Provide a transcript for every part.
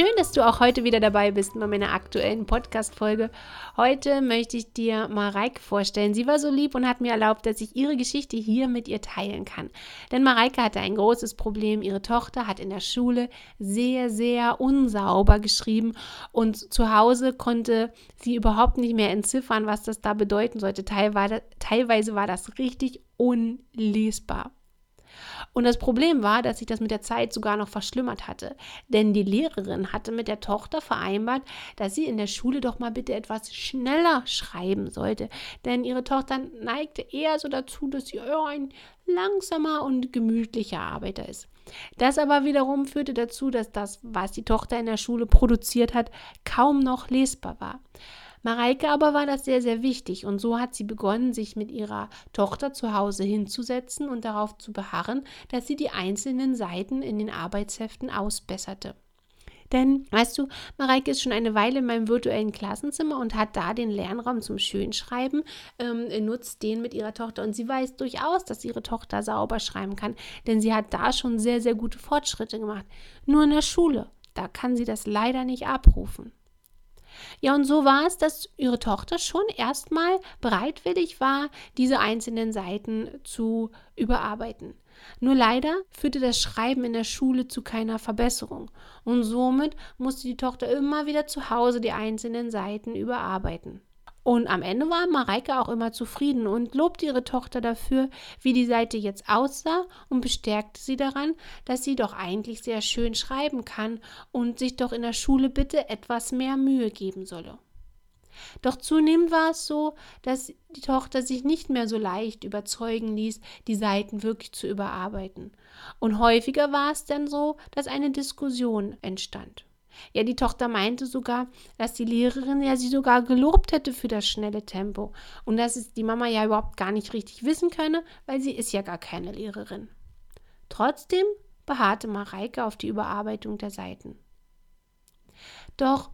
Schön, dass du auch heute wieder dabei bist bei meiner aktuellen Podcast-Folge. Heute möchte ich dir Mareike vorstellen. Sie war so lieb und hat mir erlaubt, dass ich ihre Geschichte hier mit ihr teilen kann. Denn Mareike hatte ein großes Problem. Ihre Tochter hat in der Schule sehr, sehr unsauber geschrieben und zu Hause konnte sie überhaupt nicht mehr entziffern, was das da bedeuten sollte. Teilweise war das richtig unlesbar. Und das Problem war, dass sich das mit der Zeit sogar noch verschlimmert hatte. Denn die Lehrerin hatte mit der Tochter vereinbart, dass sie in der Schule doch mal bitte etwas schneller schreiben sollte. Denn ihre Tochter neigte eher so dazu, dass sie ein langsamer und gemütlicher Arbeiter ist. Das aber wiederum führte dazu, dass das, was die Tochter in der Schule produziert hat, kaum noch lesbar war. Mareike aber war das sehr, sehr wichtig und so hat sie begonnen, sich mit ihrer Tochter zu Hause hinzusetzen und darauf zu beharren, dass sie die einzelnen Seiten in den Arbeitsheften ausbesserte. Denn, weißt du, Mareike ist schon eine Weile in meinem virtuellen Klassenzimmer und hat da den Lernraum zum Schönschreiben, ähm, nutzt den mit ihrer Tochter. Und sie weiß durchaus, dass ihre Tochter sauber schreiben kann, denn sie hat da schon sehr, sehr gute Fortschritte gemacht. Nur in der Schule, da kann sie das leider nicht abrufen. Ja, und so war es, dass ihre Tochter schon erstmal bereitwillig war, diese einzelnen Seiten zu überarbeiten. Nur leider führte das Schreiben in der Schule zu keiner Verbesserung und somit musste die Tochter immer wieder zu Hause die einzelnen Seiten überarbeiten. Und am Ende war Mareike auch immer zufrieden und lobte ihre Tochter dafür, wie die Seite jetzt aussah und bestärkte sie daran, dass sie doch eigentlich sehr schön schreiben kann und sich doch in der Schule bitte etwas mehr Mühe geben solle. Doch zunehmend war es so, dass die Tochter sich nicht mehr so leicht überzeugen ließ, die Seiten wirklich zu überarbeiten. Und häufiger war es dann so, dass eine Diskussion entstand. Ja, die Tochter meinte sogar, dass die Lehrerin ja sie sogar gelobt hätte für das schnelle Tempo und dass es die Mama ja überhaupt gar nicht richtig wissen könne, weil sie ist ja gar keine Lehrerin. Trotzdem beharrte Mareike auf die Überarbeitung der Seiten. Doch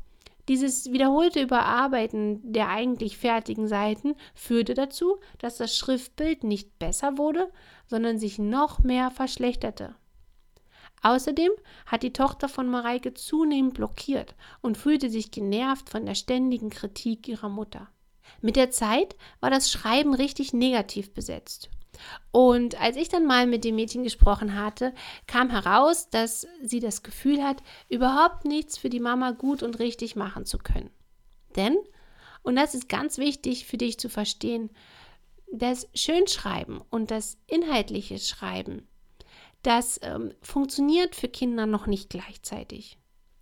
dieses wiederholte Überarbeiten der eigentlich fertigen Seiten führte dazu, dass das Schriftbild nicht besser wurde, sondern sich noch mehr verschlechterte. Außerdem hat die Tochter von Mareike zunehmend blockiert und fühlte sich genervt von der ständigen Kritik ihrer Mutter. Mit der Zeit war das Schreiben richtig negativ besetzt. Und als ich dann mal mit dem Mädchen gesprochen hatte, kam heraus, dass sie das Gefühl hat, überhaupt nichts für die Mama gut und richtig machen zu können. Denn, und das ist ganz wichtig für dich zu verstehen, das Schönschreiben und das inhaltliche Schreiben das ähm, funktioniert für Kinder noch nicht gleichzeitig.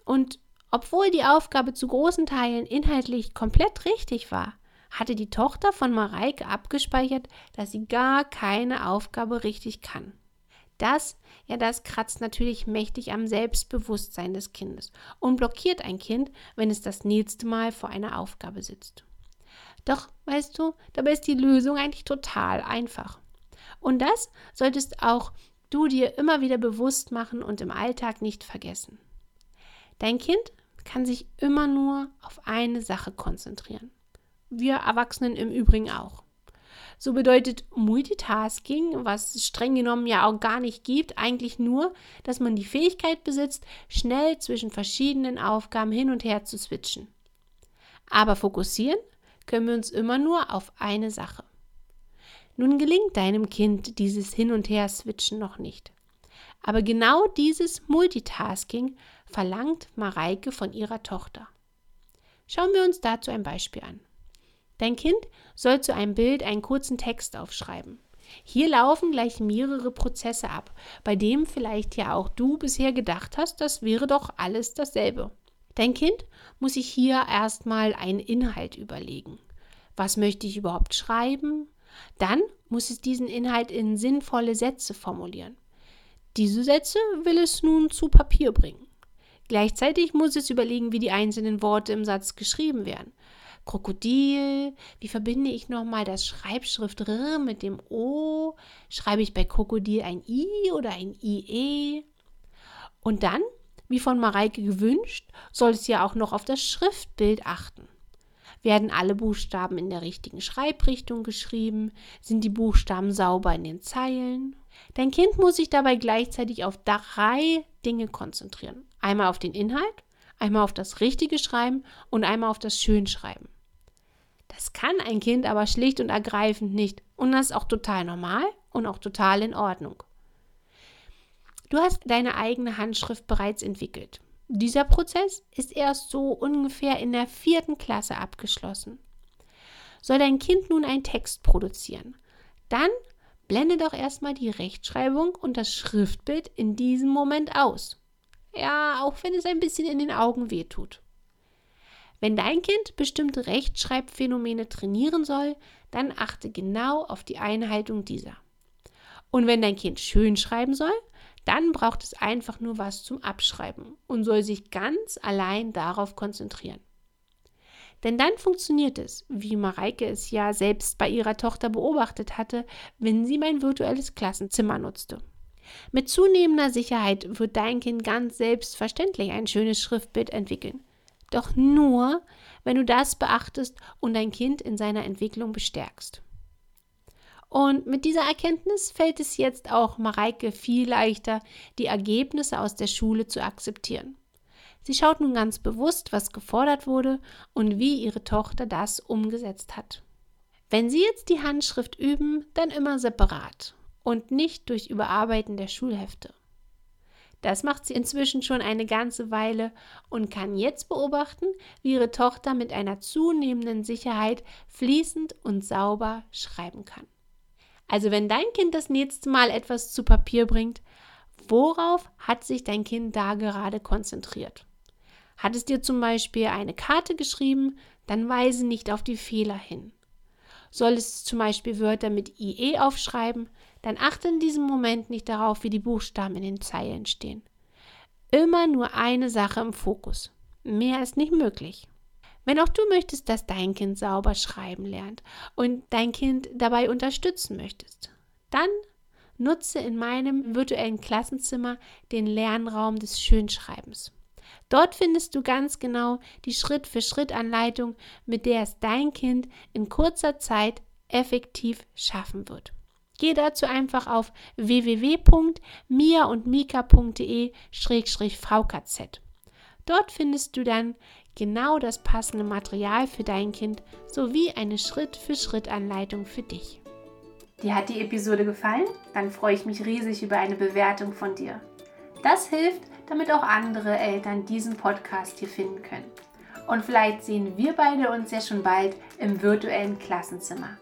Und obwohl die Aufgabe zu großen Teilen inhaltlich komplett richtig war, hatte die Tochter von Mareike abgespeichert, dass sie gar keine Aufgabe richtig kann. Das, ja, das kratzt natürlich mächtig am Selbstbewusstsein des Kindes und blockiert ein Kind, wenn es das nächste Mal vor einer Aufgabe sitzt. Doch, weißt du, dabei ist die Lösung eigentlich total einfach. Und das solltest auch du dir immer wieder bewusst machen und im Alltag nicht vergessen. Dein Kind kann sich immer nur auf eine Sache konzentrieren. Wir Erwachsenen im Übrigen auch. So bedeutet Multitasking, was streng genommen ja auch gar nicht gibt, eigentlich nur, dass man die Fähigkeit besitzt, schnell zwischen verschiedenen Aufgaben hin und her zu switchen. Aber fokussieren können wir uns immer nur auf eine Sache. Nun gelingt deinem Kind dieses Hin- und Her-Switchen noch nicht. Aber genau dieses Multitasking verlangt Mareike von ihrer Tochter. Schauen wir uns dazu ein Beispiel an. Dein Kind soll zu einem Bild einen kurzen Text aufschreiben. Hier laufen gleich mehrere Prozesse ab, bei dem vielleicht ja auch du bisher gedacht hast, das wäre doch alles dasselbe. Dein Kind muss sich hier erstmal einen Inhalt überlegen. Was möchte ich überhaupt schreiben? Dann muss es diesen Inhalt in sinnvolle Sätze formulieren. Diese Sätze will es nun zu Papier bringen. Gleichzeitig muss es überlegen, wie die einzelnen Worte im Satz geschrieben werden. Krokodil, wie verbinde ich nochmal das Schreibschrift R mit dem O? Schreibe ich bei Krokodil ein I oder ein IE? Und dann, wie von Mareike gewünscht, soll es ja auch noch auf das Schriftbild achten. Werden alle Buchstaben in der richtigen Schreibrichtung geschrieben? Sind die Buchstaben sauber in den Zeilen? Dein Kind muss sich dabei gleichzeitig auf drei Dinge konzentrieren. Einmal auf den Inhalt, einmal auf das richtige Schreiben und einmal auf das Schönschreiben. Das kann ein Kind aber schlicht und ergreifend nicht. Und das ist auch total normal und auch total in Ordnung. Du hast deine eigene Handschrift bereits entwickelt. Dieser Prozess ist erst so ungefähr in der vierten Klasse abgeschlossen. Soll dein Kind nun einen Text produzieren, dann blende doch erstmal die Rechtschreibung und das Schriftbild in diesem Moment aus. Ja, auch wenn es ein bisschen in den Augen wehtut. Wenn dein Kind bestimmte Rechtschreibphänomene trainieren soll, dann achte genau auf die Einhaltung dieser. Und wenn dein Kind schön schreiben soll, dann braucht es einfach nur was zum Abschreiben und soll sich ganz allein darauf konzentrieren. Denn dann funktioniert es, wie Mareike es ja selbst bei ihrer Tochter beobachtet hatte, wenn sie mein virtuelles Klassenzimmer nutzte. Mit zunehmender Sicherheit wird dein Kind ganz selbstverständlich ein schönes Schriftbild entwickeln. Doch nur, wenn du das beachtest und dein Kind in seiner Entwicklung bestärkst. Und mit dieser Erkenntnis fällt es jetzt auch Mareike viel leichter, die Ergebnisse aus der Schule zu akzeptieren. Sie schaut nun ganz bewusst, was gefordert wurde und wie ihre Tochter das umgesetzt hat. Wenn Sie jetzt die Handschrift üben, dann immer separat und nicht durch Überarbeiten der Schulhefte. Das macht sie inzwischen schon eine ganze Weile und kann jetzt beobachten, wie ihre Tochter mit einer zunehmenden Sicherheit fließend und sauber schreiben kann. Also wenn dein Kind das nächste Mal etwas zu Papier bringt, worauf hat sich dein Kind da gerade konzentriert? Hat es dir zum Beispiel eine Karte geschrieben, dann weise nicht auf die Fehler hin. Soll es zum Beispiel Wörter mit IE aufschreiben, dann achte in diesem Moment nicht darauf, wie die Buchstaben in den Zeilen stehen. Immer nur eine Sache im Fokus. Mehr ist nicht möglich. Wenn auch du möchtest, dass dein Kind sauber schreiben lernt und dein Kind dabei unterstützen möchtest, dann nutze in meinem virtuellen Klassenzimmer den Lernraum des Schönschreibens. Dort findest du ganz genau die Schritt-für-Schritt-Anleitung, mit der es dein Kind in kurzer Zeit effektiv schaffen wird. Geh dazu einfach auf www.mia-und-mika.de-vkz. Dort findest du dann genau das passende Material für dein Kind sowie eine Schritt-für-Schritt-Anleitung für dich. Dir hat die Episode gefallen? Dann freue ich mich riesig über eine Bewertung von dir. Das hilft, damit auch andere Eltern diesen Podcast hier finden können. Und vielleicht sehen wir beide uns ja schon bald im virtuellen Klassenzimmer.